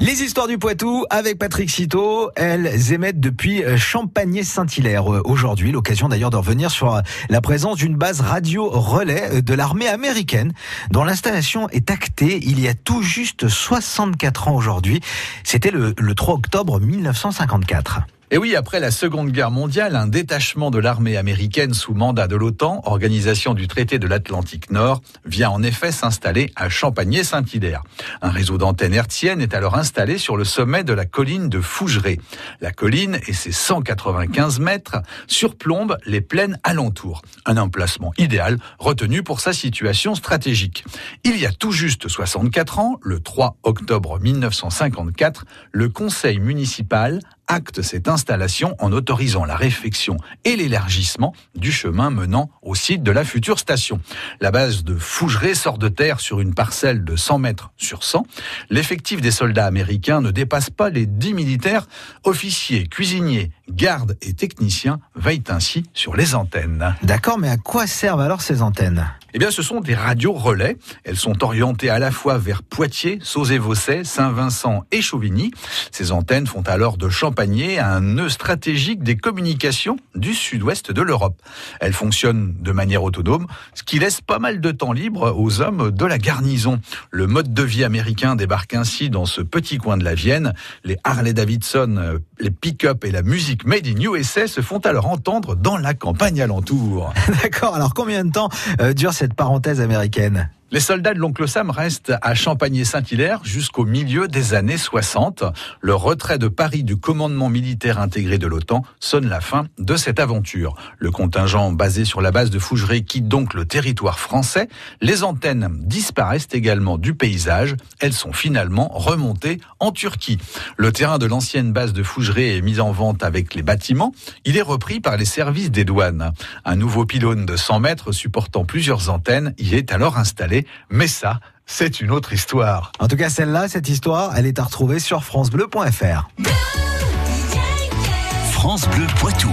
Les histoires du Poitou avec Patrick Citeau, elles émettent depuis euh, Champagné-Saint-Hilaire. Euh, aujourd'hui, l'occasion d'ailleurs de revenir sur euh, la présence d'une base radio relais de l'armée américaine dont l'installation est actée il y a tout juste 64 ans aujourd'hui. C'était le, le 3 octobre 1954. Et oui, après la Seconde Guerre mondiale, un détachement de l'armée américaine sous mandat de l'OTAN, organisation du traité de l'Atlantique Nord, vient en effet s'installer à Champagné-Saint-Hilaire. Un réseau d'antennes hertziennes est alors installé sur le sommet de la colline de Fougeray. La colline et ses 195 mètres surplombent les plaines alentours. Un emplacement idéal retenu pour sa situation stratégique. Il y a tout juste 64 ans, le 3 octobre 1954, le conseil municipal acte cette installation en autorisant la réfection et l'élargissement du chemin menant au site de la future station. La base de Fougeray sort de terre sur une parcelle de 100 mètres sur 100. L'effectif des soldats américains ne dépasse pas les 10 militaires. Officiers, cuisiniers, gardes et techniciens veillent ainsi sur les antennes. D'accord, mais à quoi servent alors ces antennes? Eh bien, ce sont des radios relais. Elles sont orientées à la fois vers Poitiers, Sauzé-Vaucet, Saint-Vincent et Chauvigny. Ces antennes font alors de Champagné un nœud stratégique des communications du sud-ouest de l'Europe. Elles fonctionnent de manière autonome, ce qui laisse pas mal de temps libre aux hommes de la garnison. Le mode de vie américain débarque ainsi dans ce petit coin de la Vienne. Les Harley-Davidson, les pick-up et la musique made in USA se font alors entendre dans la campagne alentour. D'accord, alors combien de temps euh, dure cette parenthèse américaine les soldats de l'oncle Sam restent à Champagné-Saint-Hilaire jusqu'au milieu des années 60. Le retrait de Paris du commandement militaire intégré de l'OTAN sonne la fin de cette aventure. Le contingent basé sur la base de Fougeray quitte donc le territoire français. Les antennes disparaissent également du paysage. Elles sont finalement remontées en Turquie. Le terrain de l'ancienne base de Fougeray est mis en vente avec les bâtiments. Il est repris par les services des douanes. Un nouveau pylône de 100 mètres supportant plusieurs antennes y est alors installé mais ça, c'est une autre histoire. En tout cas, celle-là, cette histoire, elle est à retrouver sur francebleu.fr. France Bleu Poitou.